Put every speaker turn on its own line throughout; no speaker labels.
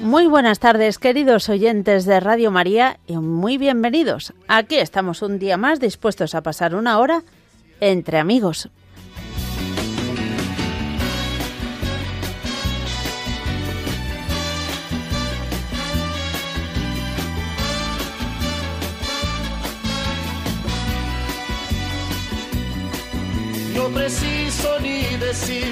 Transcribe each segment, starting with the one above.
Muy buenas tardes, queridos oyentes de Radio María, y muy bienvenidos. Aquí estamos un día más dispuestos a pasar una hora entre amigos.
No preciso ni decir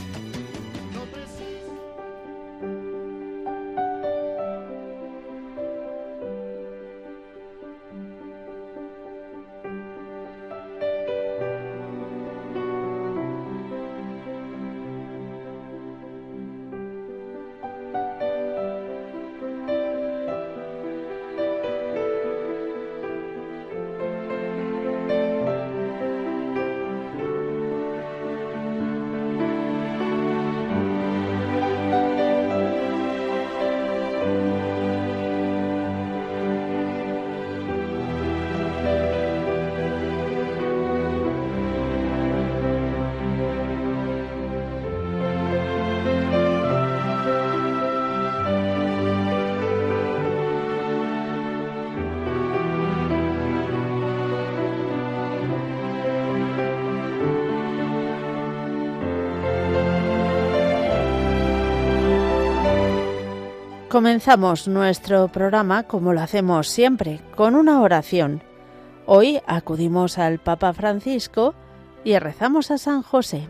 Comenzamos nuestro programa como lo hacemos siempre, con una oración. Hoy acudimos al Papa Francisco y rezamos a San José.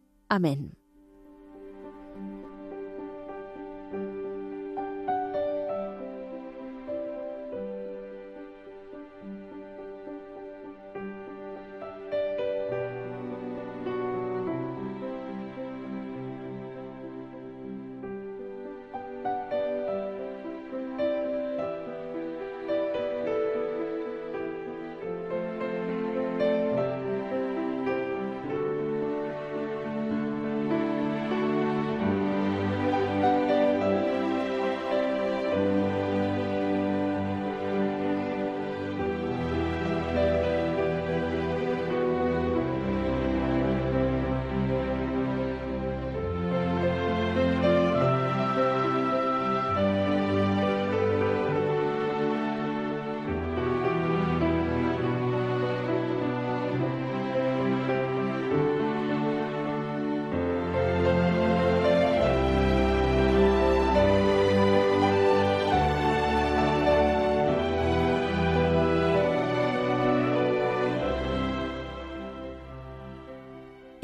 Amén.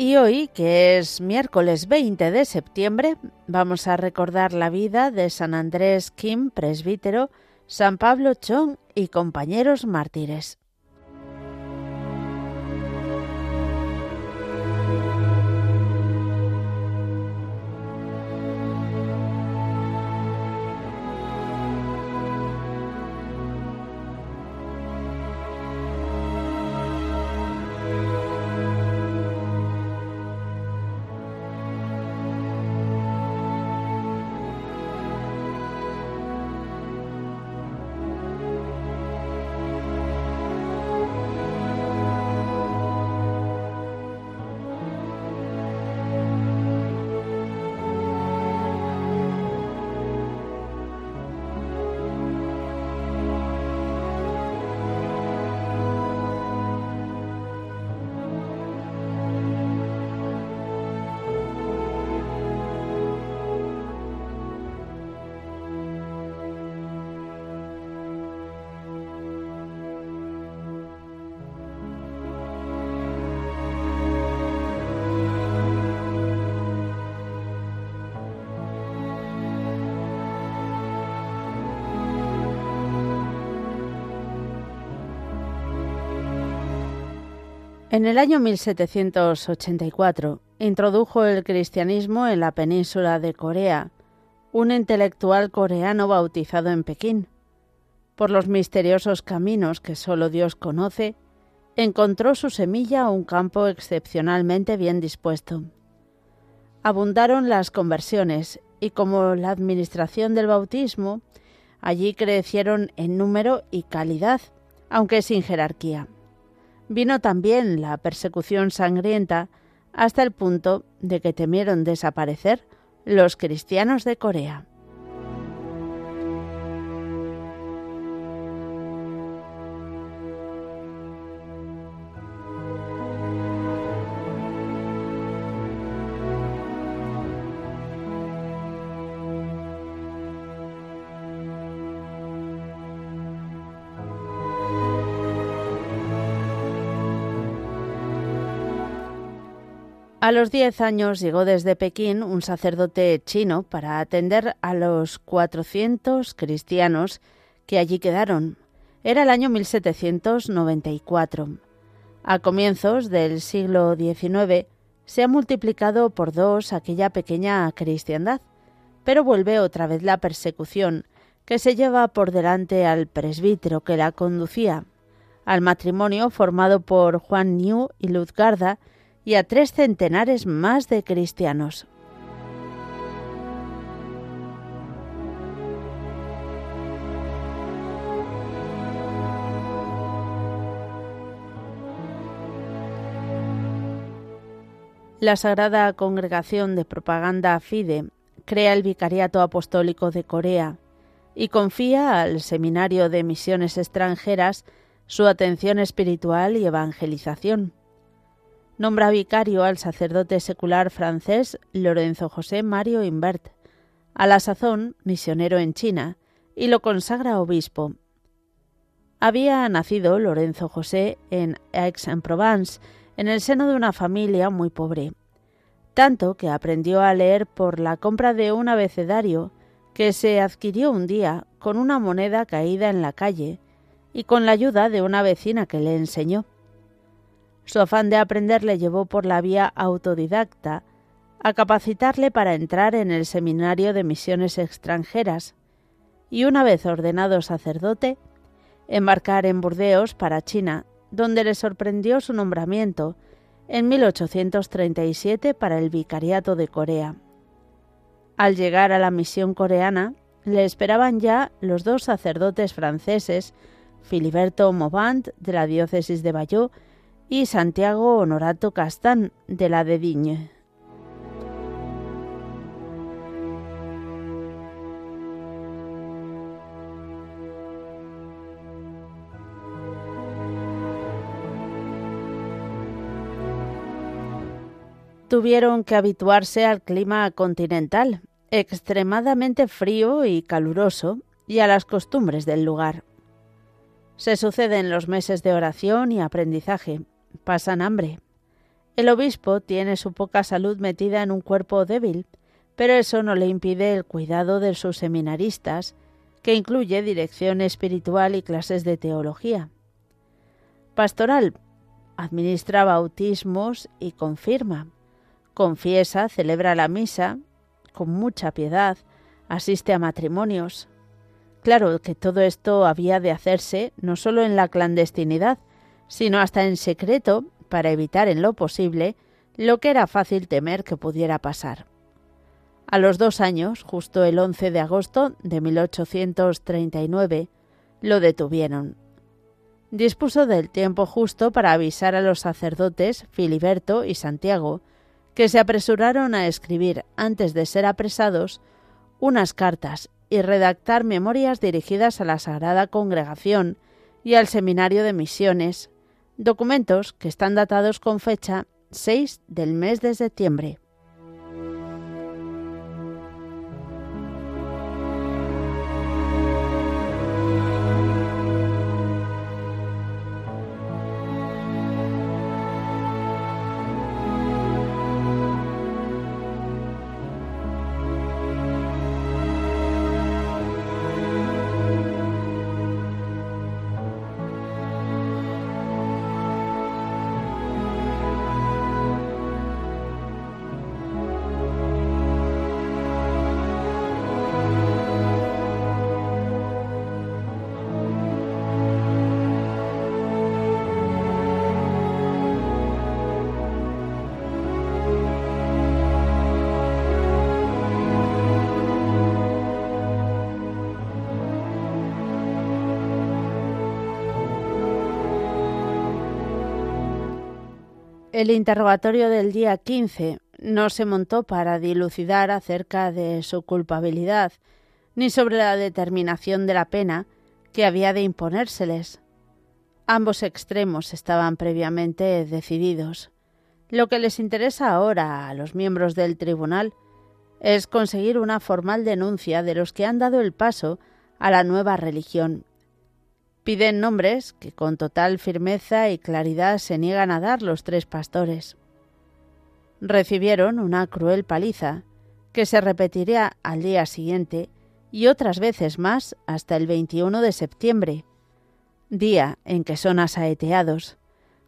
Y hoy, que es miércoles 20 de septiembre, vamos a recordar la vida de San Andrés Kim, presbítero, San Pablo Chong y compañeros mártires. En el año 1784 introdujo el cristianismo en la península de Corea un intelectual coreano bautizado en Pekín. Por los misteriosos caminos que solo Dios conoce, encontró su semilla un campo excepcionalmente bien dispuesto. Abundaron las conversiones y como la administración del bautismo, allí crecieron en número y calidad, aunque sin jerarquía. Vino también la persecución sangrienta hasta el punto de que temieron desaparecer los cristianos de Corea. A los diez años llegó desde Pekín un sacerdote chino para atender a los 400 cristianos que allí quedaron. Era el año 1794. A comienzos del siglo XIX se ha multiplicado por dos aquella pequeña cristiandad, pero vuelve otra vez la persecución que se lleva por delante al presbítero que la conducía, al matrimonio formado por Juan New y Luzgarda, y a tres centenares más de cristianos. La Sagrada Congregación de Propaganda FIDE crea el Vicariato Apostólico de Corea y confía al Seminario de Misiones Extranjeras su atención espiritual y evangelización nombra vicario al sacerdote secular francés Lorenzo José Mario Invert, a la sazón misionero en China, y lo consagra obispo. Había nacido Lorenzo José en Aix-en-Provence, en el seno de una familia muy pobre, tanto que aprendió a leer por la compra de un abecedario que se adquirió un día con una moneda caída en la calle y con la ayuda de una vecina que le enseñó. Su afán de aprender le llevó por la vía autodidacta a capacitarle para entrar en el Seminario de Misiones Extranjeras y una vez ordenado sacerdote, embarcar en Burdeos para China, donde le sorprendió su nombramiento en 1837 para el Vicariato de Corea. Al llegar a la misión coreana, le esperaban ya los dos sacerdotes franceses, Filiberto Maubant, de la diócesis de Bayeux, y Santiago Honorato Castán de la de Digne. Tuvieron que habituarse al clima continental, extremadamente frío y caluroso, y a las costumbres del lugar. Se suceden los meses de oración y aprendizaje, pasan hambre. El obispo tiene su poca salud metida en un cuerpo débil, pero eso no le impide el cuidado de sus seminaristas, que incluye dirección espiritual y clases de teología. Pastoral. Administra bautismos y confirma. Confiesa, celebra la misa con mucha piedad, asiste a matrimonios. Claro que todo esto había de hacerse no solo en la clandestinidad, sino hasta en secreto para evitar en lo posible lo que era fácil temer que pudiera pasar. A los dos años, justo el 11 de agosto de 1839, lo detuvieron. Dispuso del tiempo justo para avisar a los sacerdotes Filiberto y Santiago, que se apresuraron a escribir, antes de ser apresados, unas cartas y redactar memorias dirigidas a la Sagrada Congregación y al Seminario de Misiones, documentos que están datados con fecha 6 del mes de septiembre. El interrogatorio del día 15 no se montó para dilucidar acerca de su culpabilidad, ni sobre la determinación de la pena que había de imponérseles. Ambos extremos estaban previamente decididos. Lo que les interesa ahora a los miembros del tribunal es conseguir una formal denuncia de los que han dado el paso a la nueva religión. Piden nombres que con total firmeza y claridad se niegan a dar los tres pastores. Recibieron una cruel paliza que se repetiría al día siguiente y otras veces más hasta el 21 de septiembre, día en que son asaeteados,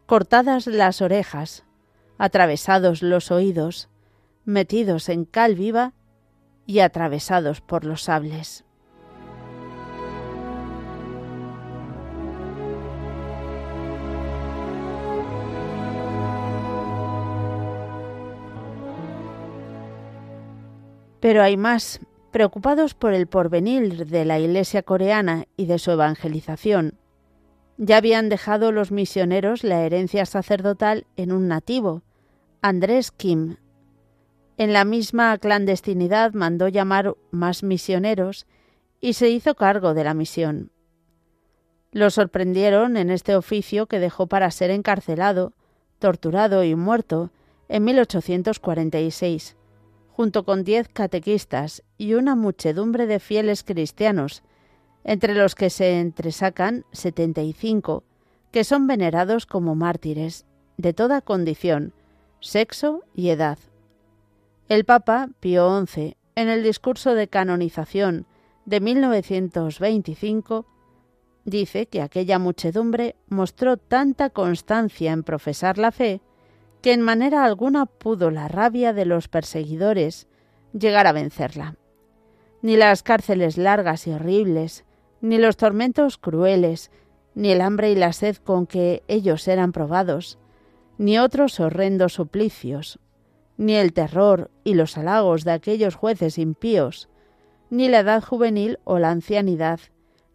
cortadas las orejas, atravesados los oídos, metidos en cal viva y atravesados por los sables. Pero hay más. Preocupados por el porvenir de la Iglesia coreana y de su evangelización, ya habían dejado los misioneros la herencia sacerdotal en un nativo, Andrés Kim. En la misma clandestinidad mandó llamar más misioneros y se hizo cargo de la misión. Lo sorprendieron en este oficio que dejó para ser encarcelado, torturado y muerto en 1846 junto con diez catequistas y una muchedumbre de fieles cristianos, entre los que se entresacan setenta y cinco, que son venerados como mártires, de toda condición, sexo y edad. El Papa Pío XI, en el discurso de canonización de 1925, dice que aquella muchedumbre mostró tanta constancia en profesar la fe que en manera alguna pudo la rabia de los perseguidores llegar a vencerla. Ni las cárceles largas y horribles, ni los tormentos crueles, ni el hambre y la sed con que ellos eran probados, ni otros horrendos suplicios, ni el terror y los halagos de aquellos jueces impíos, ni la edad juvenil o la ancianidad,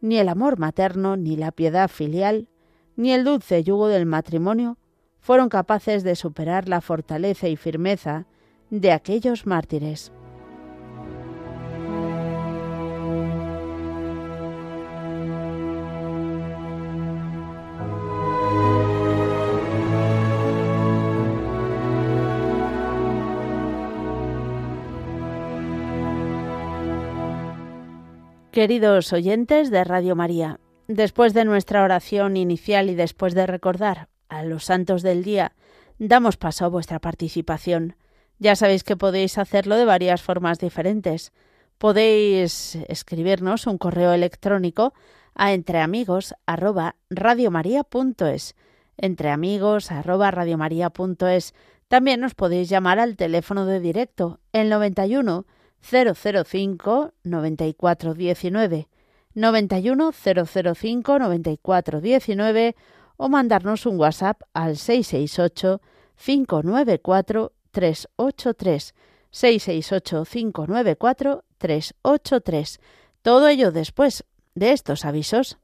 ni el amor materno, ni la piedad filial, ni el dulce yugo del matrimonio, fueron capaces de superar la fortaleza y firmeza de aquellos mártires. Queridos oyentes de Radio María, después de nuestra oración inicial y después de recordar a los santos del día, damos paso a vuestra participación. Ya sabéis que podéis hacerlo de varias formas diferentes. Podéis escribirnos un correo electrónico a entreamigos@radiomaria.es, entreamigos@radiomaria.es. También nos podéis llamar al teléfono de directo el 91 005 9419 91 005 9419 o mandarnos un WhatsApp al 668 594 383 668 594 383. Todo ello después de estos avisos.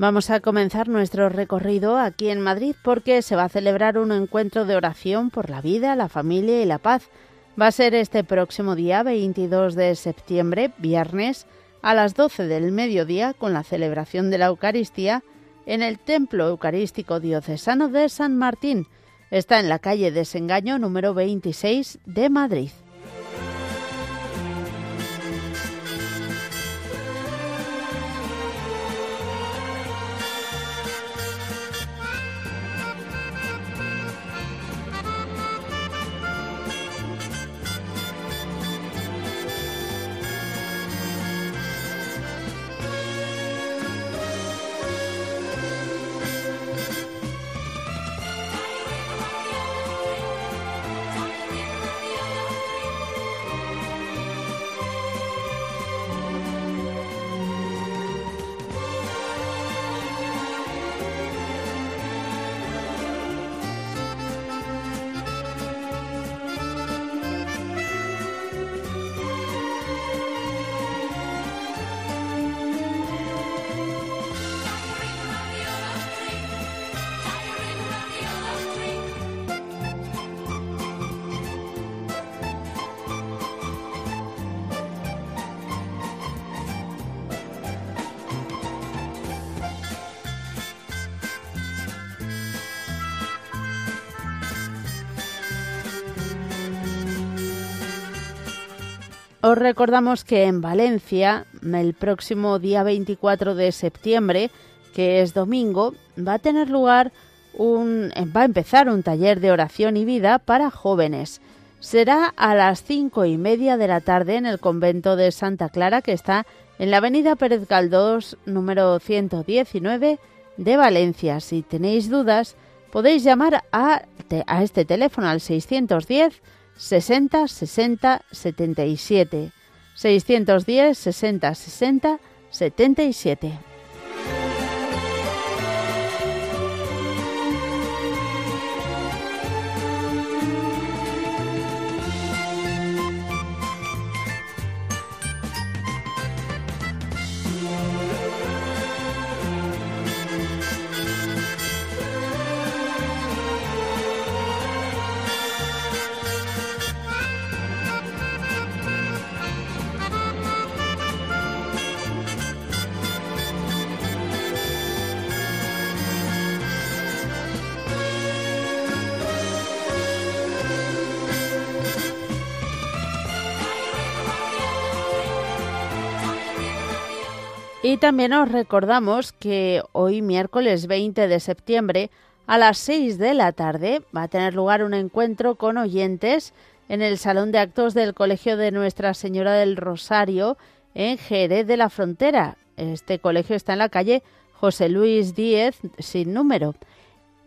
Vamos a comenzar nuestro recorrido aquí en Madrid porque se va a celebrar un encuentro de oración por la vida, la familia y la paz. Va a ser este próximo día 22 de septiembre, viernes, a las 12 del mediodía con la celebración de la Eucaristía en el Templo Eucarístico Diocesano de San Martín. Está en la calle Desengaño número 26 de Madrid. Os recordamos que en Valencia, el próximo día 24 de septiembre, que es domingo, va a tener lugar un, va a empezar un taller de oración y vida para jóvenes. Será a las cinco y media de la tarde en el convento de Santa Clara, que está en la avenida Pérez Galdós, número 119 de Valencia. Si tenéis dudas, podéis llamar a, a este teléfono al 610 60 60 77. 610 60 60 77. Y también os recordamos que hoy miércoles 20 de septiembre a las 6 de la tarde va a tener lugar un encuentro con oyentes en el Salón de Actos del Colegio de Nuestra Señora del Rosario en Jerez de la Frontera. Este colegio está en la calle José Luis Díez sin número.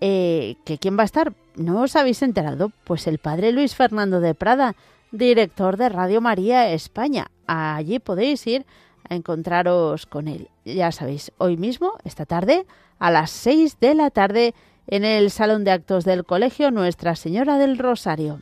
Eh, ¿Que quién va a estar? ¿No os habéis enterado? Pues el padre Luis Fernando de Prada, director de Radio María España. Allí podéis ir encontraros con él. Ya sabéis, hoy mismo, esta tarde, a las 6 de la tarde, en el Salón de Actos del Colegio Nuestra Señora del Rosario.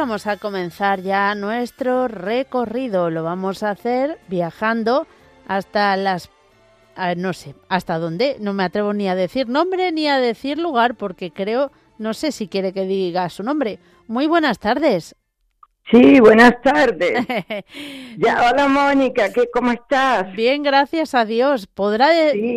Vamos a comenzar ya nuestro recorrido. Lo vamos a hacer viajando hasta las... no sé, hasta dónde. No me atrevo ni a decir nombre ni a decir lugar porque creo, no sé si quiere que diga su nombre. Muy buenas tardes.
Sí, buenas tardes. ya, hola Mónica, ¿qué, ¿cómo estás?
Bien, gracias a Dios. Podrá,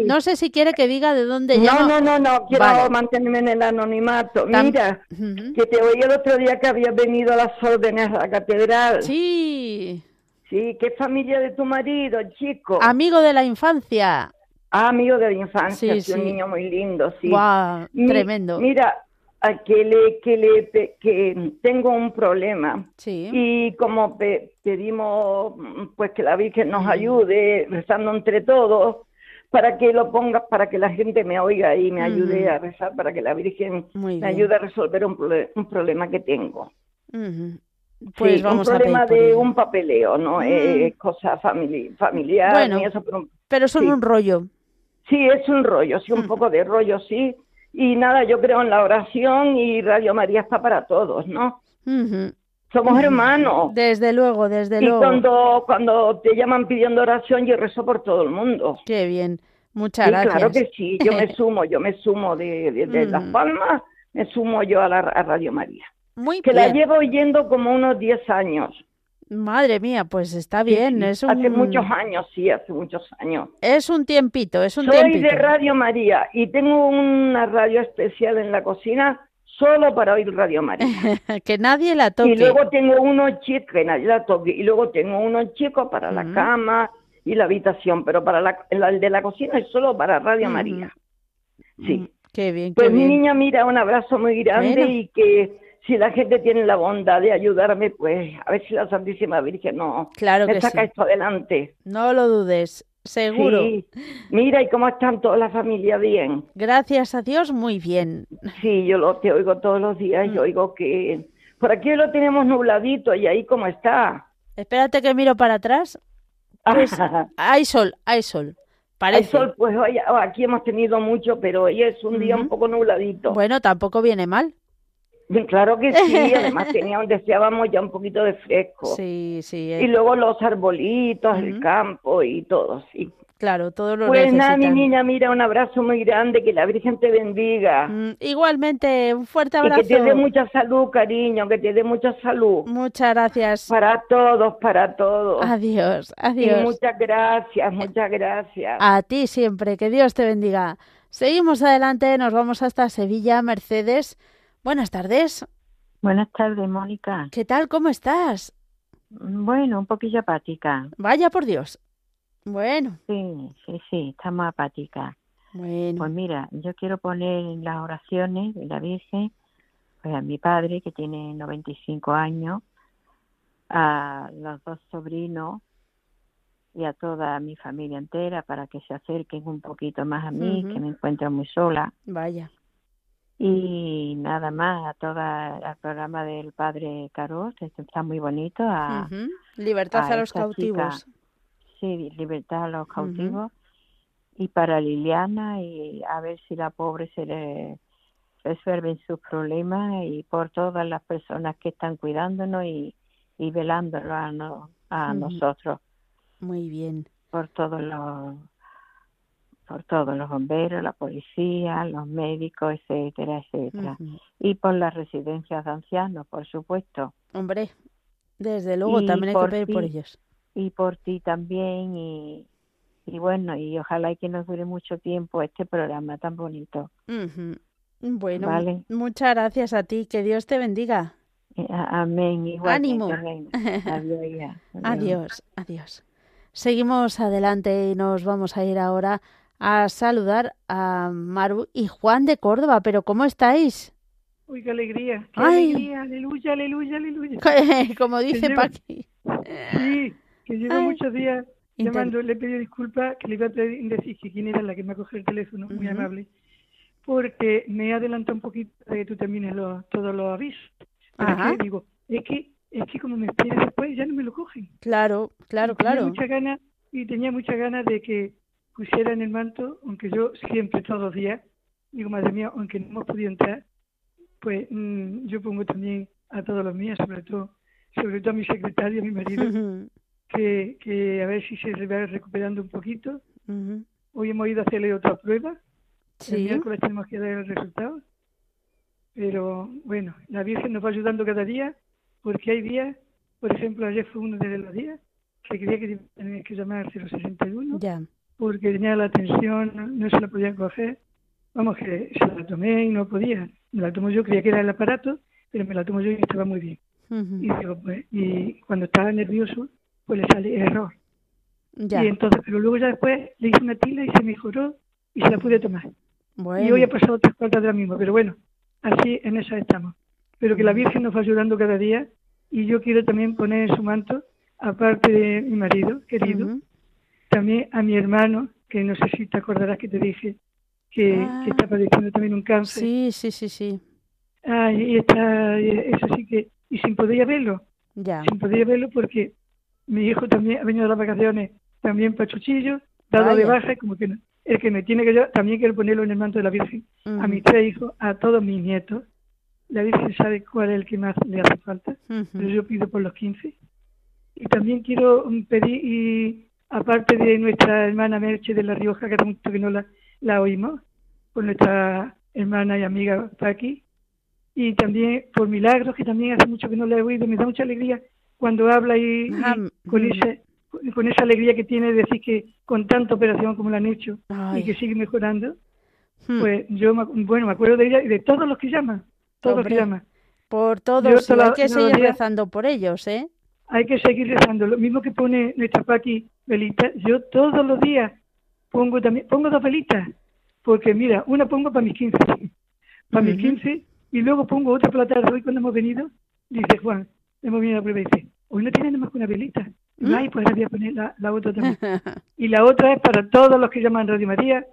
no sé si quiere que diga de dónde
no. No, no, no, quiero mantenerme en el anonimato. Mira, que te oí el otro día que habías venido a las órdenes a la catedral.
Sí.
Sí, ¿qué familia de tu marido, chico?
Amigo de la infancia.
Ah, amigo de la infancia, sí, un niño muy lindo, sí.
Wow, tremendo.
Mira, que le que le que tengo un problema.
Sí.
y como pedimos pues que la Virgen nos ayude rezando entre todos para que lo pongas para que la gente me oiga y me ayude a rezar para que la Virgen me ayude a resolver un, un problema que tengo.
Pues vamos
un problema
a
de un papeleo no es cosa familiar
bueno,
eso, pero,
pero son un rollo.
Sí es un rollo sí un poco de rollo sí y nada, yo creo en la oración y Radio María está para todos, ¿no? Somos hermanos.
Desde luego, desde
y
luego.
Y cuando, cuando te llaman pidiendo oración, yo rezo por todo el mundo.
Qué bien. Muchas
sí,
gracias.
Claro que sí, yo me sumo, yo me sumo de, de, Las Palmas, me sumo yo a la a Radio María.
Muy
que
bien.
la llevo oyendo como unos 10 años.
Madre mía, pues está bien.
Sí,
es un...
Hace muchos años, sí, hace muchos años.
Es un tiempito, es un
Soy
tiempito.
de Radio María y tengo una radio especial en la cocina solo para oír Radio María.
que nadie la toque.
Y luego tengo uno chico, que nadie la toque, y luego tengo uno chico para la cama y la habitación, pero para la, el de la cocina es solo para Radio María. Sí.
Qué bien,
Pues
qué bien.
mi niña, mira, un abrazo muy grande
Bueno.
y que si la gente tiene la bondad de ayudarme, pues a ver si la Santísima Virgen no
Claro
me
que
saca
sí.
esto adelante.
No lo dudes, seguro.
Sí. Mira, ¿y cómo están toda la familia? Bien.
Gracias a Dios, muy bien.
Sí, yo lo te oigo todos los días,
Mm.
yo oigo que por aquí lo tenemos nubladito y ahí cómo está.
Espérate que miro para atrás. Pues hay sol, hay sol. Parece.
sol, pues hoy, aquí hemos tenido mucho, pero hoy es un día un poco nubladito.
Bueno, tampoco viene mal.
Claro que sí, además teníamos, deseábamos ya un poquito de fresco.
Sí, sí.
Y luego los arbolitos, el campo y todo, sí.
Claro, todo lo
Pues nada, mi niña, mira, un abrazo muy grande, que la Virgen te bendiga.
Mm, igualmente, un fuerte abrazo.
Y que te dé mucha salud, cariño, que te dé mucha salud.
Muchas gracias.
Para todos, para todos.
Adiós, adiós.
Y muchas gracias, muchas gracias.
A ti siempre, que Dios te bendiga. Seguimos adelante, nos vamos hasta Sevilla, Mercedes. Buenas tardes.
Buenas tardes, Mónica.
¿Qué tal? ¿Cómo estás?
Bueno, un poquillo apática.
Vaya por Dios. Bueno.
Sí, sí, sí, estamos apáticas.
Bueno.
Pues mira, yo quiero poner en las oraciones de la Virgen pues a mi padre, que tiene 95 años, a los dos sobrinos y a toda mi familia entera para que se acerquen un poquito más a mí, que me encuentro muy sola.
Vaya.
Y nada más, a todo el programa del padre Carlos, está muy bonito. A,
Libertad a, los cautivos
sí, libertad a los cautivos. Y para Liliana, y a ver si la pobre se le resuelven sus problemas y por todas las personas que están cuidándonos y, y velándolo a, a nosotros.
Muy bien.
Por todos los por todos los bomberos, la policía, los médicos, etcétera, etcétera. Y por las residencias de ancianos, por supuesto.
Hombre, desde luego también hay que pedir por ellos
y por ti también y, y bueno, y ojalá y que nos dure mucho tiempo este programa tan bonito.
Bueno, muchas gracias a ti, que Dios te bendiga.
Eh, amén.
Ánimo.
Adiós,
adiós, adiós. Seguimos adelante y nos vamos a ir ahora a saludar a Maru y Juan de Córdoba. Pero ¿cómo estáis?
Uy, qué alegría, qué alegría, aleluya, aleluya, aleluya.
Como dice Paqui.
Sí, que llevo muchos días llamando, le pedí disculpas, que le iba a decir que quién era la que me ha cogido el teléfono, muy amable, porque me adelanta un poquito de que tú termines todos los avisos. Pero es que digo, es que, es que como me esperes después ya no me lo cogen.
Claro, claro, claro.
Tenía muchas ganas, y tenía muchas ganas de que pusiera en el manto, aunque yo siempre, todos los días, digo, madre mía, aunque no hemos podido entrar, pues mm, yo pongo también a todos los míos, sobre todo, sobre todo a mi secretario, a mi marido, que, que a ver si se va recuperando un poquito. Hoy hemos ido a hacerle otra prueba. Sí. El miércoles tenemos que dar el resultado. Pero bueno, la Virgen nos va ayudando cada día, porque hay días, por ejemplo, ayer fue uno de los días que creía que tenía que llamar al 061,
ya.
Porque tenía la atención, no, se la podían coger. Vamos, que se la tomé y no podía. Me la tomo yo, creía que era el aparato, pero me la tomo yo y estaba muy bien. y, digo, pues, y cuando estaba nervioso, pues le sale error. Y entonces, pero luego ya después le hice una tila y se mejoró y se la pude tomar. Y hoy ha pasado tres cuartas de la misma, pero bueno, así en esa estamos. Pero que la Virgen nos va ayudando cada día y yo quiero también poner en su manto, aparte de mi marido querido, también a mi hermano, que no sé si te acordarás que te dije que, ah. está padeciendo también un cáncer.
Sí, sí, sí, sí.
Ah, y está, eso sí que, y sin poder verlo.
Ya.
Sin poder verlo porque mi hijo también ha venido de las vacaciones también para Chuchillo, dado de baja, como que el que me tiene que yo, también quiero ponerlo en el manto de la Virgen, a mis tres hijos, a todos mis nietos. La Virgen sabe cuál es el que más le hace falta, pero yo pido por los 15. Y también quiero pedir, y aparte de nuestra hermana Merche de La Rioja, que hace mucho que no la, la oímos, por nuestra hermana y amiga Paqui, y también por Milagros, que también hace mucho que no la he oído, me da mucha alegría cuando habla y, con, ese, con esa alegría que tiene de decir que con tanta operación como la han hecho y que sigue mejorando, hmm. pues yo, bueno, me acuerdo de ella y de todos los que llaman, todos los que llaman.
Por todos, hay que seguir rezando por ellos, ¿eh?
Hay que seguir rezando. Lo mismo que pone nuestra Paqui velita, yo todos los días pongo también, pongo dos velitas, porque mira, una pongo para mis 15, para mis 15, y luego pongo otra plata hoy cuando hemos venido, dice Juan, hemos venido a la prueba y dice, hoy no tiene nada más que una velita. ¿Mm? Ay, pues voy a poner la, otra también. y la otra es para todos los que llaman Radio María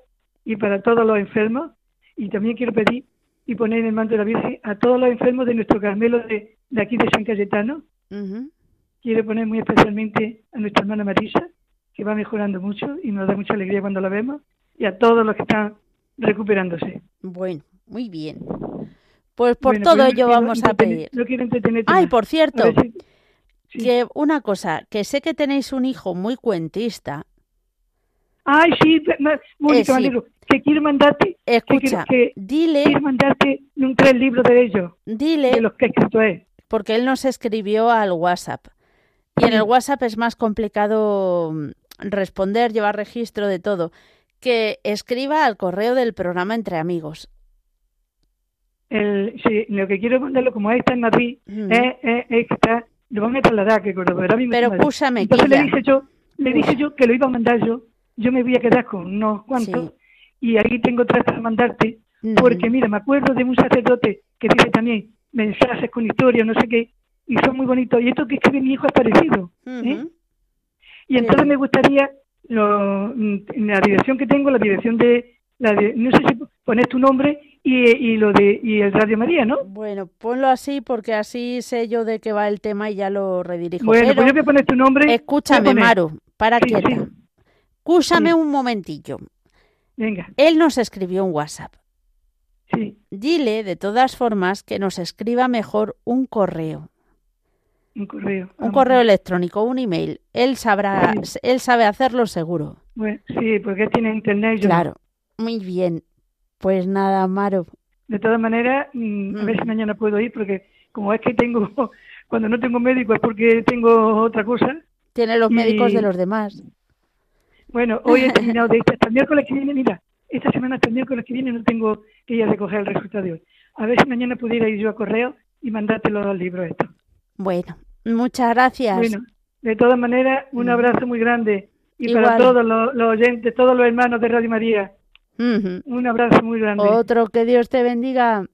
y para todos los enfermos. Y también quiero pedir y poner en el manto de la Virgen a todos los enfermos de nuestro Carmelo de, de aquí de San Cayetano. Quiero poner muy especialmente a nuestra hermana Marisa, que va mejorando mucho y nos da mucha alegría cuando la vemos, y a todos los que están recuperándose.
Bueno, muy bien. Pues por todo pues ello vamos a pedir.
No quiero entretenerte.
Ay, por cierto, que una cosa, que sé que tenéis un hijo muy cuentista.
Ay, sí, Mónica, eh, que quiero mandarte.
Escucha,
que,
dile.
Quiero mandarte un tres libros de ellos.
Dile.
De los que escrito él.
Porque él nos escribió al WhatsApp. Y en el WhatsApp es más complicado mm, responder, llevar registro de todo. Que escriba al correo del programa Entre Amigos.
El, sí, lo que quiero mandarlo, como está en Madrid, es, que está, lo van a trasladar, que Córdoba
Pero escúchame,
Entonces le dije yo, le dije yo que lo iba a mandar yo, yo me voy a quedar con unos cuantos, y ahí tengo tres para mandarte, porque mira, me acuerdo de un sacerdote que dice también mensajes con historia, no sé qué, y son muy bonitos, y esto que escribe mi hijo es parecido, ¿eh? Y entonces me gustaría, lo, la dirección que tengo, la dirección de, la de, no sé si pones tu nombre y, lo de y el Radio María, ¿no?
Bueno, ponlo así porque así sé yo de qué va el tema y ya lo redirijo.
Bueno, pues yo voy a poner tu nombre.
Escúchame, Maru, para sí, quieta. Escúchame un momentillo.
Venga.
Él nos escribió un WhatsApp.
Sí.
Dile, de todas formas, que nos escriba mejor un correo.
Un correo.
Un correo electrónico, un email. Él sabrá, él sabe hacerlo seguro.
Bueno, sí, porque tiene internet.
Claro. Muy bien. Pues nada, Maro.
De todas maneras, mm, a ver si mañana puedo ir, porque como es que tengo, cuando no tengo médico es porque tengo otra cosa.
Tiene los médicos de los demás.
Bueno, hoy he terminado de esta. Hasta el miércoles que viene, mira, esta semana hasta el miércoles que viene no tengo que ir a recoger el resultado de hoy. A ver si mañana pudiera ir yo a correo y mandártelo al libro esto.
Bueno, muchas gracias.
Bueno, de todas maneras, un mm. abrazo muy grande. Y para todos los oyentes, todos los hermanos de Radio María, un abrazo muy grande.
Otro, que Dios te bendiga.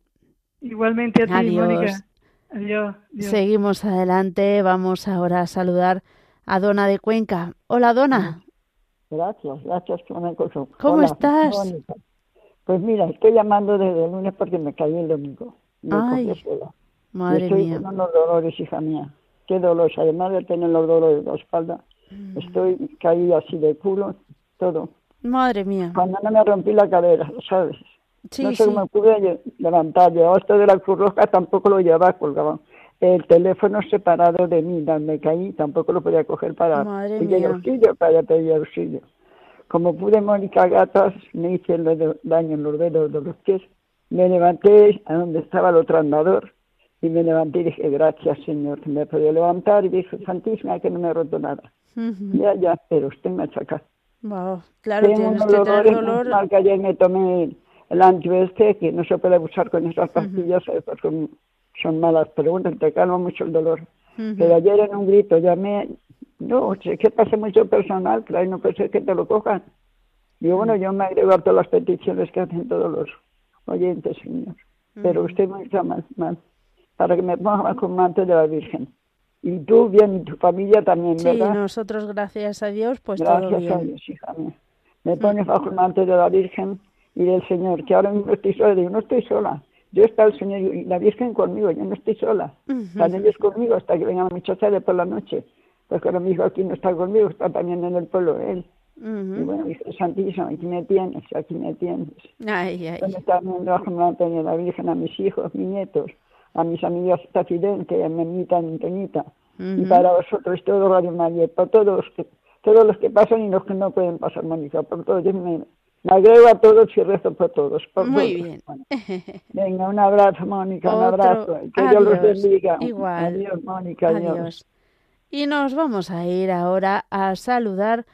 Igualmente a ti, Mónica. Adiós,
Seguimos adelante. Vamos ahora a saludar a Dona de Cuenca. Hola, Dona.
Gracias, gracias por
¿Cómo estás?
Pues mira, estoy llamando desde el lunes porque me caí el domingo.
Ay, madre
estoy
mía.
con unos dolores, hija mía. Qué dolores. Además de tener los dolores de la espalda, mm. estoy caída así de culo, todo.
Madre mía.
Cuando no me rompí la cadera, ¿sabes?
Sí,
no sé cómo pude levantar. Yo esto de la Cruz Roja tampoco lo llevaba colgado. El teléfono separado de mí, donde caí, tampoco lo podía coger para pedir auxilio, para pedir auxilio. Como pude Mónica Gatas, me hice el daño en los dedos de los pies. Me levanté a donde estaba el otro andador y me levanté y dije, gracias Señor, que me he podido levantar. Y dije, Santísima, que no me he roto nada. Ya, ya, pero usted me achaca.
Wow, claro, Tengo tienes que tener dolor.
que ayer me tomé el ancho este, que no se puede usar con esas pastillas, uh son, son, malas, pero bueno, te calma mucho el dolor. Pero ayer en un grito llamé, no, sé que pasa mucho personal, claro, no puede ser que te lo cojan. Digo, bueno, yo me agrego a todas las peticiones que hacen todos los oyentes, señor. Pero usted me hizo mal, mal, para que me ponga con manto de la Virgen. Y tú bien, y tu familia también, ¿verdad?
Sí, nosotros, gracias a Dios, pues
gracias
todo bien.
a Dios, hija mía. Me pones bajo el manto de la Virgen y del Señor, que ahora no estoy sola, digo, no estoy sola. Yo está el Señor y la Virgen conmigo, yo no estoy sola. Están ellos conmigo hasta que venga la muchacha de por la noche. Porque ahora mi hijo aquí no está conmigo, está también en el pueblo él. Y bueno, hijo Santísima, aquí me tienes, aquí me tienes.
Ay, ay.
Yo también bajo el manto de la Virgen a mis hijos, mis nietos a mis amigas Tafidente, a Memita Antonita, y para vosotros todo Radio María, para todos, todos los que pasan y los que no pueden pasar, Mónica, por todos, yo me, agrego a todos y rezo por todos.
Muy bien.
venga, un abrazo, Mónica, un abrazo, que Dios los bendiga.
Igual.
Adiós, Mónica, adiós.
Y nos vamos a ir ahora a saludar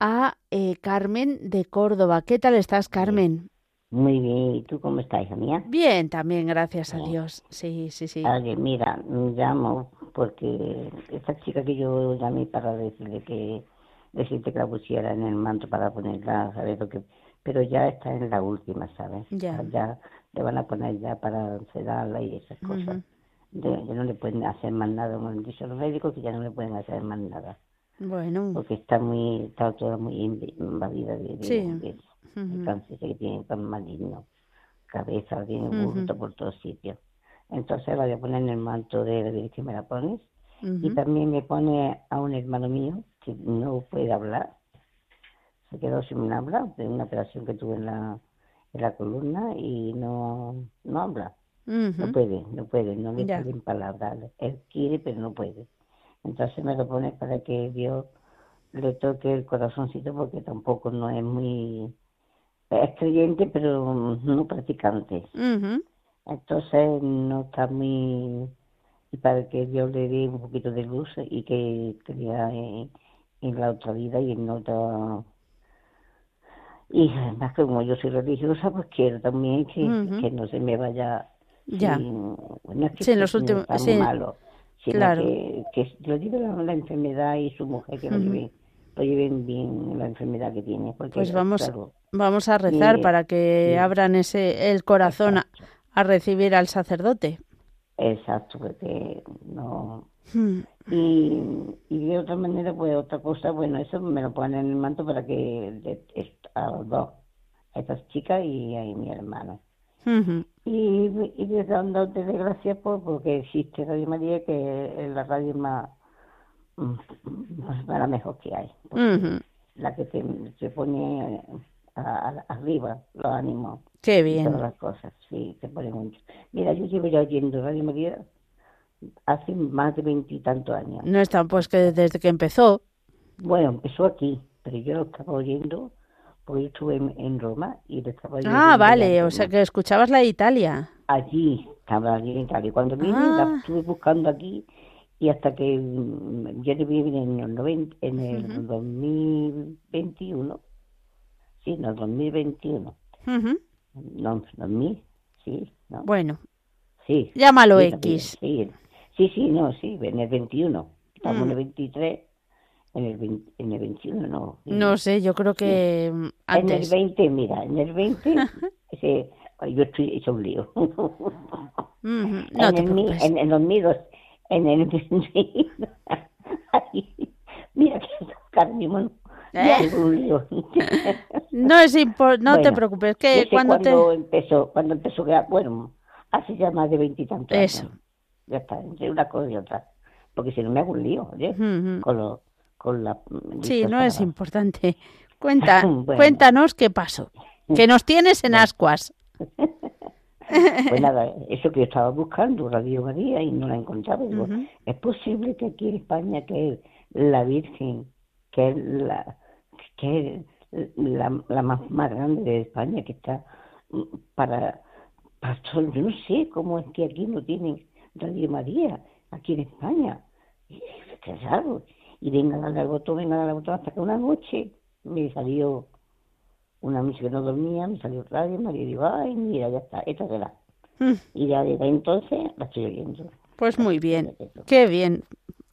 a eh, Carmen de Córdoba. ¿Qué tal estás, Carmen?
Muy bien, ¿y tú cómo estás, hija mía?
Bien, también, gracias a Dios. Sí, sí, sí.
mira, llamo porque esta chica que yo llamé para decirle que decirte que la pusiera en el manto para ponerla, ¿sabes lo que? Pero ya está en la última, ¿sabes?
Ya.
Ya le van a poner ya para encerrarla y esas cosas. ya no le pueden hacer más nada, han dicho los médicos que ya no le pueden hacer más nada.
Bueno.
Porque está muy, está toda muy invadida de,
sí
el cáncer que tiene tan maligno, cabeza, tiene un por todos sitios. Entonces la voy a poner en el manto de la me la pones. Y también me pone a un hermano mío que no puede hablar, se quedó sin hablar de una operación que tuve en la, en la columna y no, no habla. No puede, no puede, no le pueden palabras. Él quiere, pero no puede. Entonces me lo pone para que Dios le toque el corazoncito porque tampoco no es muy... Es creyente, pero no practicante. Entonces no está muy... Y para que Dios le dé un poquito de luz y que crea en, la otra vida y en otra y además como yo soy religiosa pues quiero también que, que no se me vaya
ya.
bueno, es que
sí, en los últimos, sí,
malo, sino claro. que, que lo lleve la, la, enfermedad y su mujer que lo, lleven, lo lleven bien la enfermedad que tiene. Porque,
pues vamos, claro, vamos a rezar y, para que abran ese el corazón a, a, recibir al sacerdote.
Exacto, porque no... Hmm. Y, y de otra manera, pues otra cosa, bueno, eso me lo ponen en el manto para que a los dos, a estas chicas y a mi hermano.
Uh -huh.
Y, y dándote de gracias por, porque existe Radio María, que es la radio más, más la mejor que hay.
Uh -huh.
La que te, te pone a, a, arriba los ánimos.
Qué bien.
Todas las cosas, sí, te pone mucho. Mira, yo llevo ya oyendo Radio María hace más de veintitantos años.
No está, pues que desde que empezó.
Bueno, empezó aquí, pero yo lo estaba oyendo porque yo estuve en, en Roma y le estaba
Ah, vale, o sea que escuchabas la de Italia.
Allí, estaba allí en Italia. Cuando vine, ah. la estuve buscando aquí y hasta que yo le vine en el, 90, en el uh -huh. 2021. Sí, no, 2021.
Uh -huh.
No, 2000, sí. No.
Bueno.
Sí.
Llámalo
sí,
X.
Sí, sí, sí, no, sí, en el 21. Estamos
Mm.
en el 23 en el, 20, en el 21 no.
No sé, yo creo que sí. antes.
En el 20, mira, en el 20, ese, yo estoy hecho un lío.
Mm. No
en,
te
el, en, en, los nidos, en el mira que Carmen,
¿Eh?
un lío.
no es impor no
bueno,
te preocupes, que cuando,
cuando
te...
empezó, cuando empezó, bueno, hace ya más de veintitantos años.
Eso.
Ya está, entre una cosa y otra. Porque si no me hago un lío.
Uh -huh.
Con los con la
Sí, no es importante. Cuenta, bueno. cuéntanos qué pasó. Que nos tienes en ascuas.
Pues nada, eso que yo estaba buscando, Radio María, y no la encontraba. Digo, uh -huh. es posible que aquí en España, que es la Virgen, que es la, que es la, la más, más grande de España, que está para, para todo, yo no sé cómo es que aquí no tienen Radio María, aquí en España. Qué raro y venga a darle al botón, venga a darle al botón, hasta que una noche me salió una noche que no dormía, me salió radio, María, y digo, ay, mira, ya está, esta será. Mm. Y ya desde entonces la estoy oyendo.
Pues muy bien, qué bien,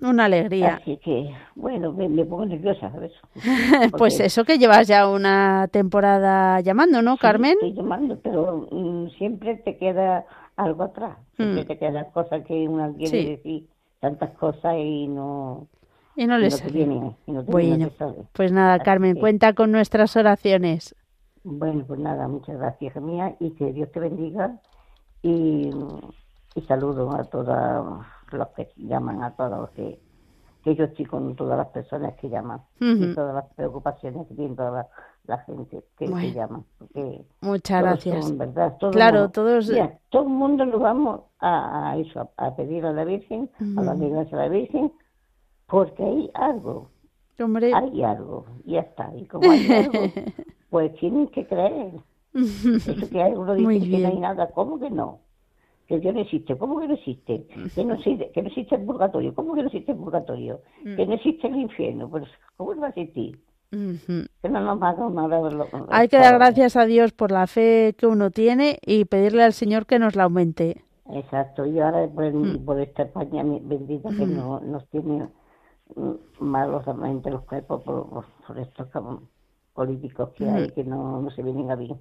una alegría.
Así que, bueno, me, me pongo nerviosa, ¿sabes?
pues eso que llevas ya una temporada llamando, ¿no,
sí,
Carmen?
Estoy llamando, pero mm, siempre te queda algo atrás, siempre mm. te quedan cosas que una quiere sí. decir, tantas cosas y no
y no le sale.
No
bueno, pues nada, Carmen, cuenta con nuestras oraciones.
Bueno, pues nada, muchas gracias, mía, y que Dios te bendiga. Y, y saludo a todos los que llaman, a todos los que, que yo estoy con todas las personas que llaman,
uh -huh.
y todas las preocupaciones que tiene toda la, la gente que,
bueno,
que llama. Porque
muchas gracias.
Son, ¿verdad? Todo
claro,
mundo,
todos.
Mira, todo el mundo lo vamos a, a eso, a, a pedir a la Virgen, uh -huh. a la iglesia a la Virgen porque hay algo.
Hombre.
Hay algo, y ya está. Y como hay algo, pues tienen que creer. Eso que uno dice que no hay nada, ¿cómo que no? Que Dios no existe, ¿cómo que no existe? Que no existe, que no existe el purgatorio, ¿cómo que no existe el purgatorio? Que no existe el infierno, pues ¿cómo va a existir? Que no nos va nada. Lo,
hay que dar gracias a Dios por la fe que uno tiene y pedirle al Señor que nos la aumente.
Exacto, y ahora por, mm. por esta España bendita que mm. no, nos tiene malosamente los cuerpos por, por, por estos políticos que hay que no, no se vienen a bien.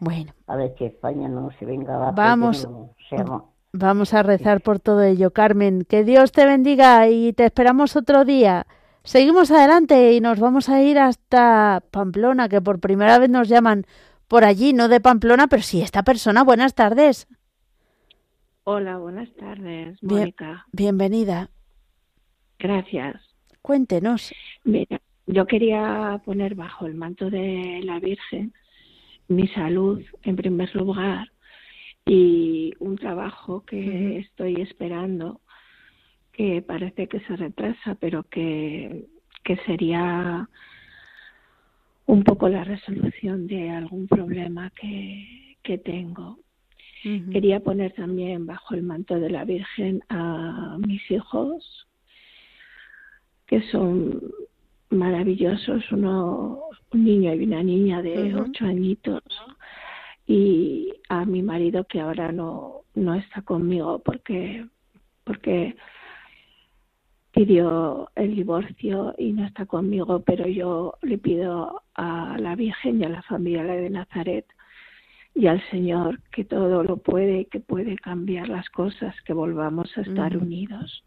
Bueno.
A ver que España no se venga abajo.
Vamos,
no
vamos a rezar por todo ello, Carmen. Que Dios te bendiga y te esperamos otro día. Seguimos adelante y nos vamos a ir hasta Pamplona, que por primera vez nos llaman por allí, no de Pamplona, pero sí esta persona. Buenas tardes.
Hola, buenas tardes, Mónica.
Bien, bienvenida.
Gracias.
Cuéntenos.
Mira, yo quería poner bajo el manto de la Virgen mi salud en primer lugar y un trabajo que estoy esperando que parece que se retrasa pero que, que sería un poco la resolución de algún problema que, que tengo. Quería poner también bajo el manto de la Virgen a mis hijos, que son maravillosos, uno, un niño y una niña de ocho añitos, y a mi marido que ahora no, no está conmigo porque, porque pidió el divorcio y no está conmigo, pero yo le pido a la Virgen y a la familia de Nazaret y al Señor que todo lo puede, que puede cambiar las cosas, que volvamos a estar unidos.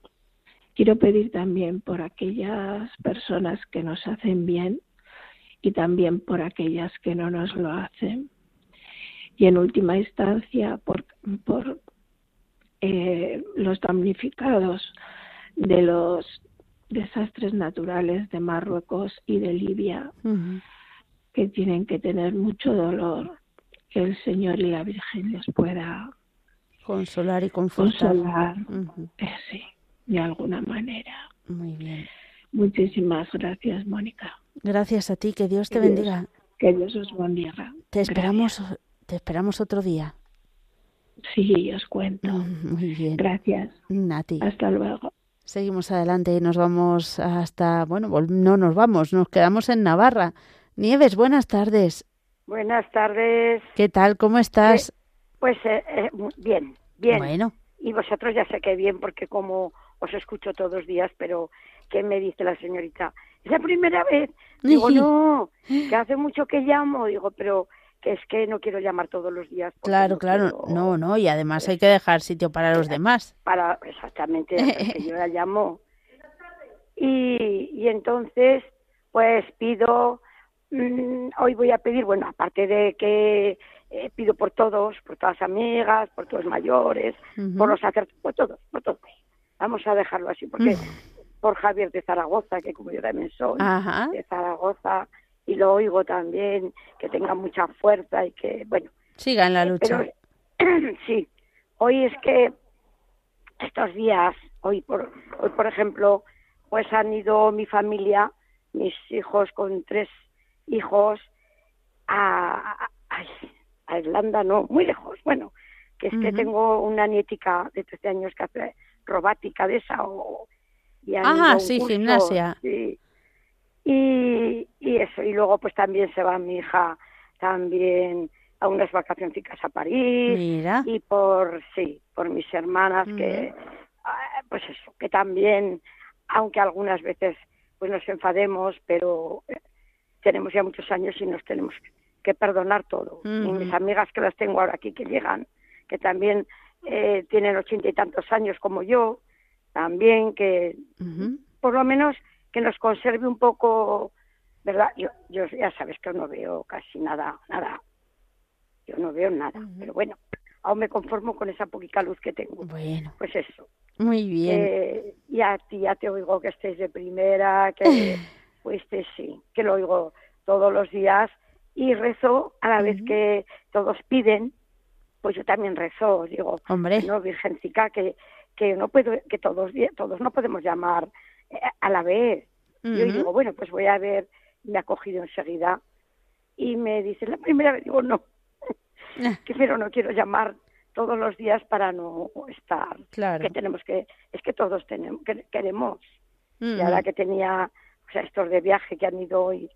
Quiero pedir también por aquellas personas que nos hacen bien y también por aquellas que no nos lo hacen. Y en última instancia, por, por eh, los damnificados de los desastres naturales de Marruecos y de Libia, que tienen que tener mucho dolor, que el Señor y la Virgen les pueda
consolar y confortar.
Consolar, eh, sí, de alguna manera.
Muy bien.
Muchísimas gracias, Mónica.
Gracias a ti, que Dios te bendiga.
que Dios os bendiga.
Te esperamos, te esperamos otro día.
Sí, os cuento.
Muy bien.
Gracias.
Nati.
Hasta luego.
Seguimos adelante y nos vamos hasta, bueno, no nos vamos, nos quedamos en Navarra. Nieves, buenas tardes.
Buenas tardes.
¿Qué tal? ¿Cómo estás?
Eh, pues eh, eh, bien, bien.
Bueno.
Y vosotros ya sé que bien, porque como os escucho todos los días, pero ¿qué me dice la señorita? Es la primera vez. Digo, no, que hace mucho que llamo. Digo, pero que es que no quiero llamar todos los días.
Claro, claro, no, no, y además hay que dejar sitio para los demás.
Para, exactamente, que yo la llamo. Y, y entonces, pues pido, mm, hoy voy a pedir, bueno, aparte de que eh, pido por todos, por todas las amigas, por todos los mayores, por los sacerdotes, por todos, por todos. Vamos a dejarlo así, porque por Javier de Zaragoza, que como yo también soy, de Zaragoza, y lo oigo también, que tenga mucha fuerza y que, bueno.
Siga en la lucha.
sí, hoy es que estos días, hoy por, hoy por ejemplo, pues han ido mi familia, mis hijos con tres hijos, a, a, Irlanda, no, muy lejos, bueno, que es que tengo una nietica de 13 años que hace robática de esa o...
Y Ajá, sí, gimnasia.
Sí, y, y eso, y luego pues también se va mi hija también a unas vacaciones a París
Mira.
y por sí por mis hermanas que ah, pues eso que también aunque algunas veces pues nos enfademos pero eh, tenemos ya muchos años y nos tenemos que perdonar todo y mis amigas que las tengo ahora aquí que llegan que también eh, tienen ochenta y tantos años como yo también que por lo menos que nos conserve un poco, ¿verdad? Yo, yo ya sabes que no veo casi nada, nada. Yo no veo nada, pero bueno, aún me conformo con esa poquita luz que tengo.
Bueno.
Pues eso.
Muy bien.
Eh, y a ti ya te oigo que estés de primera, que pues sí, que lo oigo todos los días y rezo a la vez que todos piden, pues yo también rezo, digo,
Hombre.
no virgencica que que no puedo que todos todos no podemos llamar eh, a la vez. Yo digo, bueno, pues voy a ver, me ha cogido enseguida y me dice, la primera vez digo, no, que pero no quiero llamar todos los días para no estar.
Claro.
Que tenemos que, es que todos tenemos, que, queremos. Y ahora que tenía, o sea, estos de viaje que han ido hoy,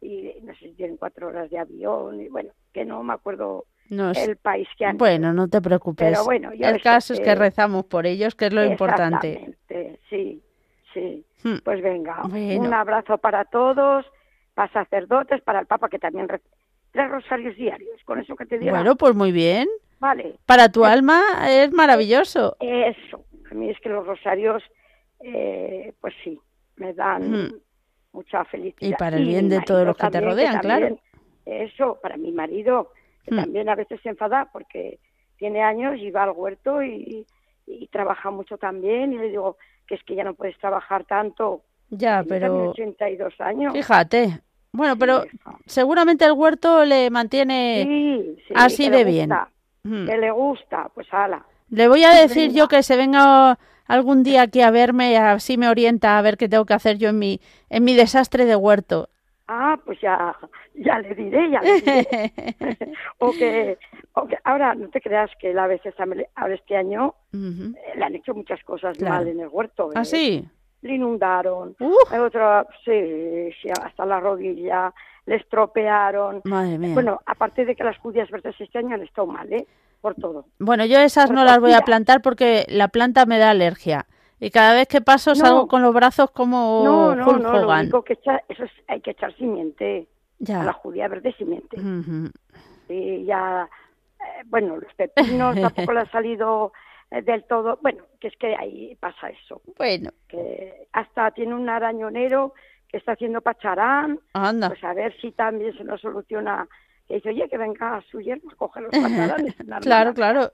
y no sé si tienen cuatro horas de avión, y bueno, que no me acuerdo el país que han
Bueno, no te preocupes.
Pero bueno,
el caso es que rezamos por ellos, que es lo importante.
Sí, sí. Hmm. Pues venga, un abrazo para todos, para sacerdotes, para el Papa, que también tres rosarios diarios, con eso que te digo.
Bueno, pues muy bien.
Vale.
Para tu alma es maravilloso.
Eso, a mí es que los rosarios, eh, pues sí, me dan hmm. mucha felicidad.
Y para el bien de todos los que te rodean, claro.
Eso, para mi marido, que hmm. también a veces se enfada porque tiene años y va al huerto y, y trabaja mucho también, y le digo, que es que ya no puedes trabajar tanto
Ya, pero...
82 años.
Fíjate. Bueno, pero seguramente el huerto le mantiene así de bien.
Que le gusta, pues ala.
Le voy a decir yo que se venga algún día aquí a verme y así me orienta a ver qué tengo que hacer yo en mi, en mi desastre de huerto.
Ah, pues ya, ya le diré, ya le diré. o, que, ahora no te creas que la veces ahora este año eh, le han hecho muchas cosas mal en el huerto.
¿Ah, sí?
Le inundaron, hay otra, sí, sí, hasta la rodilla, le estropearon.
Madre mía.
Bueno, aparte de que las judías verdes este año han estado mal, ¿eh? Por todo.
Bueno, yo esas no las voy a plantar porque la planta me da alergia. Y cada vez que paso salgo con los brazos como
no, no, no, lo único que echa, eso es, hay que echar simiente. Ya. A la judía verde simiente. Y ya, eh, bueno, los pepinos tampoco le ha salido eh, del todo. Bueno, que es que ahí pasa eso.
Bueno.
Que hasta tiene un arañonero que está haciendo pacharán.
Anda.
Pues a ver si también se nos soluciona. Que dice, oye, que venga a su yerno a coger los pacharanes.
claro, claro.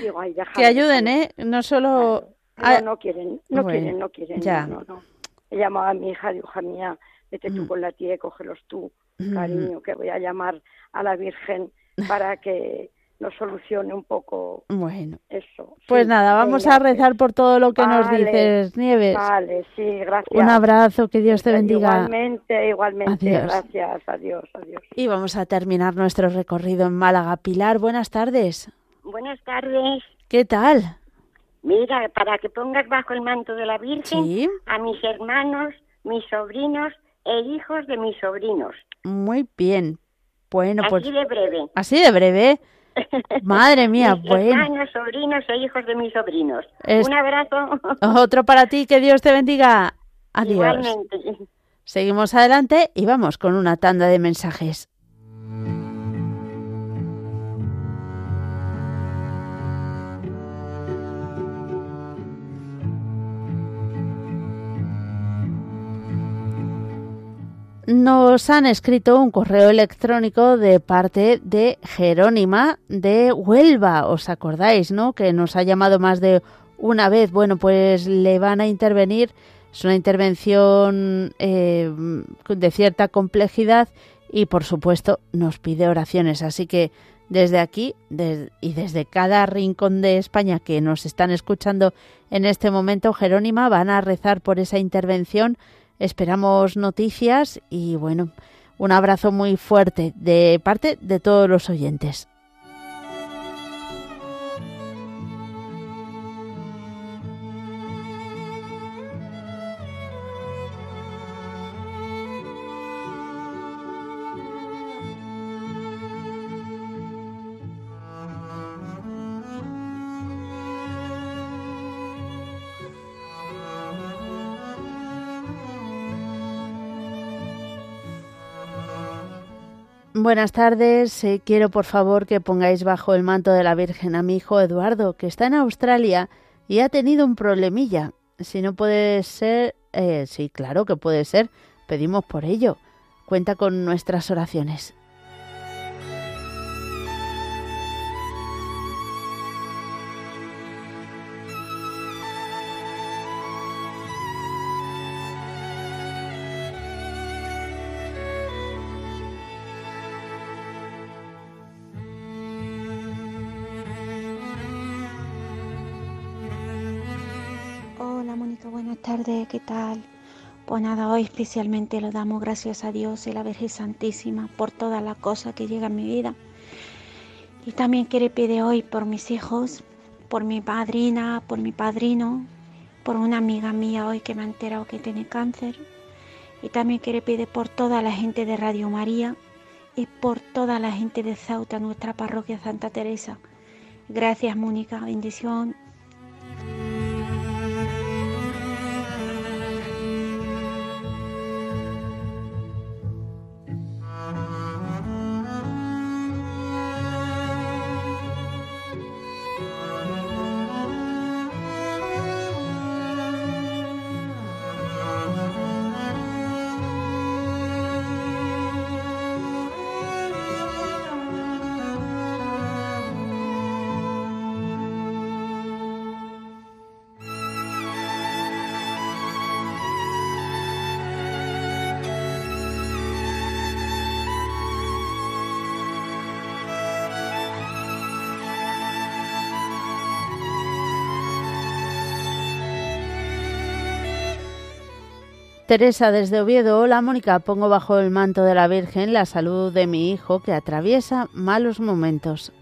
Digo, ay,
que ayuden, ¿eh? No solo...
no quieren, no quieren, no quieren. Ya. No, no. He llamado a mi hija, dijo, hija mía, vete tú mm. con la tía y cógelos tú, cariño, que voy a llamar a la Virgen para que nos solucione un poco
bueno.
eso.
Pues nada, vamos a rezar por todo lo que nos dices, Nieves.
Vale, sí, gracias.
Un abrazo, que Dios te bendiga.
Igualmente, igualmente, gracias, adiós, adiós.
Y vamos a terminar nuestro recorrido en Málaga. Pilar, buenas tardes.
Buenas tardes.
¿Qué tal?
Mira, para que pongas bajo el manto de la Virgen a mis hermanos, mis sobrinos e hijos de mis sobrinos.
Muy bien. Bueno,
así
pues.
Así de breve.
Así de breve. Madre mía, bueno.
Hermanos, sobrinos e hijos de mis sobrinos. Un abrazo.
Otro para ti, que Dios te bendiga. Adiós.
Igualmente.
Seguimos adelante y vamos con una tanda de mensajes. Nos han escrito un correo electrónico de parte de Jerónima de Huelva. ¿Os acordáis, no? Que nos ha llamado más de una vez. Bueno, pues le van a intervenir. Es una intervención eh, de cierta complejidad y, por supuesto, nos pide oraciones. Así que desde aquí y desde cada rincón de España que nos están escuchando en este momento, Jerónima, van a rezar por esa intervención Esperamos noticias y bueno, un abrazo muy fuerte de parte de todos los oyentes. Buenas tardes. Eh, quiero por favor que pongáis bajo el manto de la Virgen a mi hijo Eduardo, que está en Australia y ha tenido un problemilla. Si no puede ser, eh, sí, claro que puede ser, pedimos por ello. Cuenta con nuestras oraciones.
¿Qué tal? Pues nada, hoy especialmente le damos gracias a Dios y la Virgen Santísima por todas las cosas que llegan a mi vida. Y también quiero pedir hoy por mis hijos, por mi padrina, por mi padrino, por una amiga mía hoy que me ha enterado que tiene cáncer. Y también quiero pedir por toda la gente de Radio María y por toda la gente de Ceuta, nuestra parroquia Santa Teresa. Gracias, Mónica. Bendición.
Teresa desde Oviedo, hola Mónica, pongo bajo el manto de la Virgen la salud de mi hijo que atraviesa malos momentos.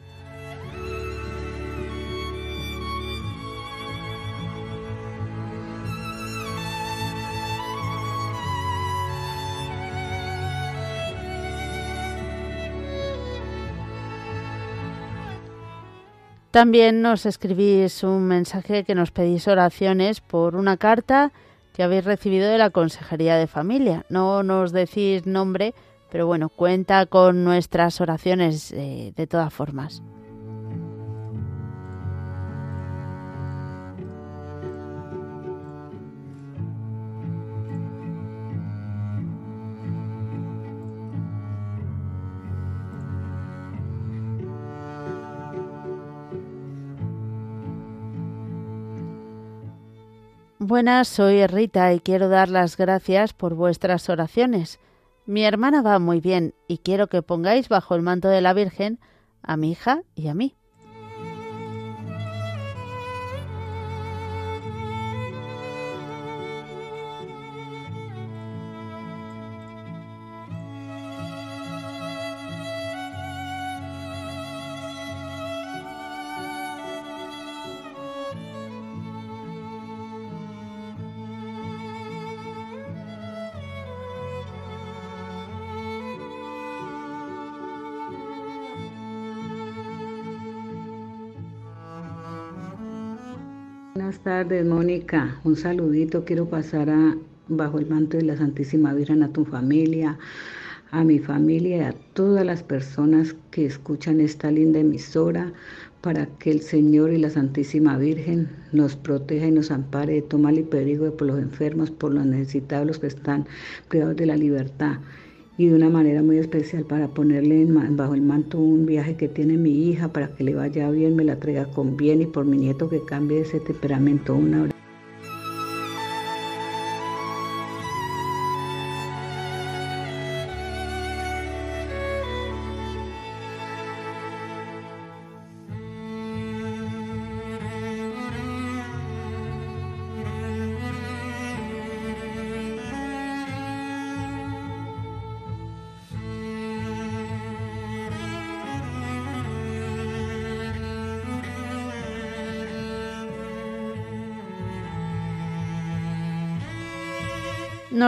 También nos escribís un mensaje que nos pedís oraciones por una carta que habéis recibido de la Consejería de Familia. No nos decís nombre, pero bueno, cuenta con nuestras oraciones eh, de todas formas. Buenas, soy Rita y quiero dar las gracias por vuestras oraciones. Mi hermana va muy bien y quiero que pongáis bajo el manto de la Virgen a mi hija y a mí.
Buenas tardes, Mónica. Un saludito. Quiero pasar a, bajo el manto de la Santísima Virgen a tu familia, a mi familia y a todas las personas que escuchan esta linda emisora para que el Señor y la Santísima Virgen nos proteja y nos ampare de tomar y peligro por los enfermos, por los necesitados, los que están privados de la libertad y de una manera muy especial para ponerle bajo el manto un viaje que tiene mi hija para que le vaya bien, me la traiga con bien y por mi nieto que cambie ese temperamento. Una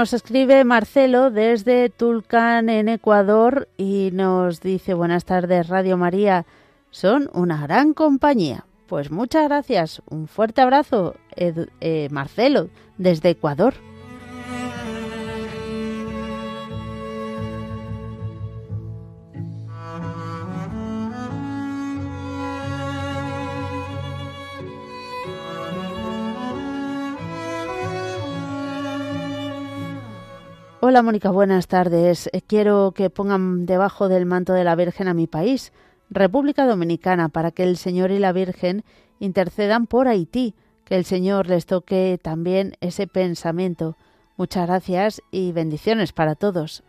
Nos escribe Marcelo desde Tulcán, en Ecuador, y nos dice, buenas tardes, Radio María, son una gran compañía. Pues muchas gracias, un fuerte abrazo, eh, Marcelo, desde Ecuador. Hola Mónica, buenas tardes. Eh, quiero que pongan debajo del manto de la Virgen a mi país, República Dominicana, para que el Señor y la Virgen intercedan por Haití, que el Señor les toque también ese pensamiento. Muchas gracias y bendiciones para todos.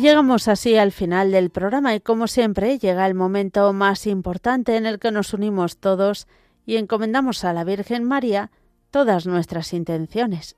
Llegamos así al final del programa y como siempre llega el momento más importante en el que nos unimos todos y encomendamos a la Virgen María todas nuestras intenciones.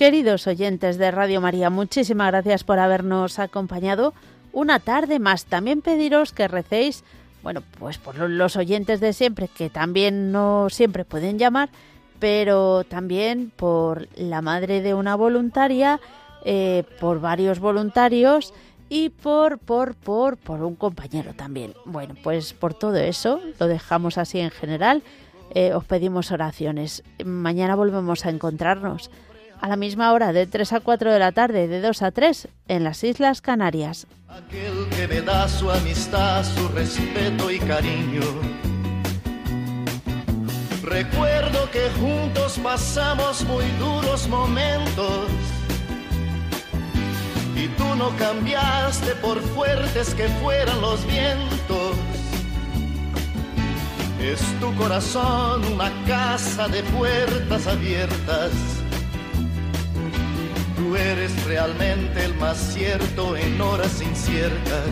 Queridos oyentes de Radio María, muchísimas gracias por habernos acompañado una tarde más. También pediros que recéis, bueno, pues por los oyentes de siempre, que también no siempre pueden llamar, pero también por la madre de una voluntaria, eh, por varios voluntarios y por, por, por, por un compañero también. Bueno, pues por todo eso lo dejamos así en general. Eh, os pedimos oraciones. Mañana volvemos a encontrarnos a la misma hora, de 3 a 4 de la tarde, de 2 a 3, en las Islas Canarias.
Aquel que me da su amistad, su respeto y cariño. Recuerdo que juntos pasamos muy duros momentos. Y tú no cambiaste por fuertes que fueran los vientos. Es tu corazón una casa de puertas abiertas Tú eres realmente el más cierto en horas inciertas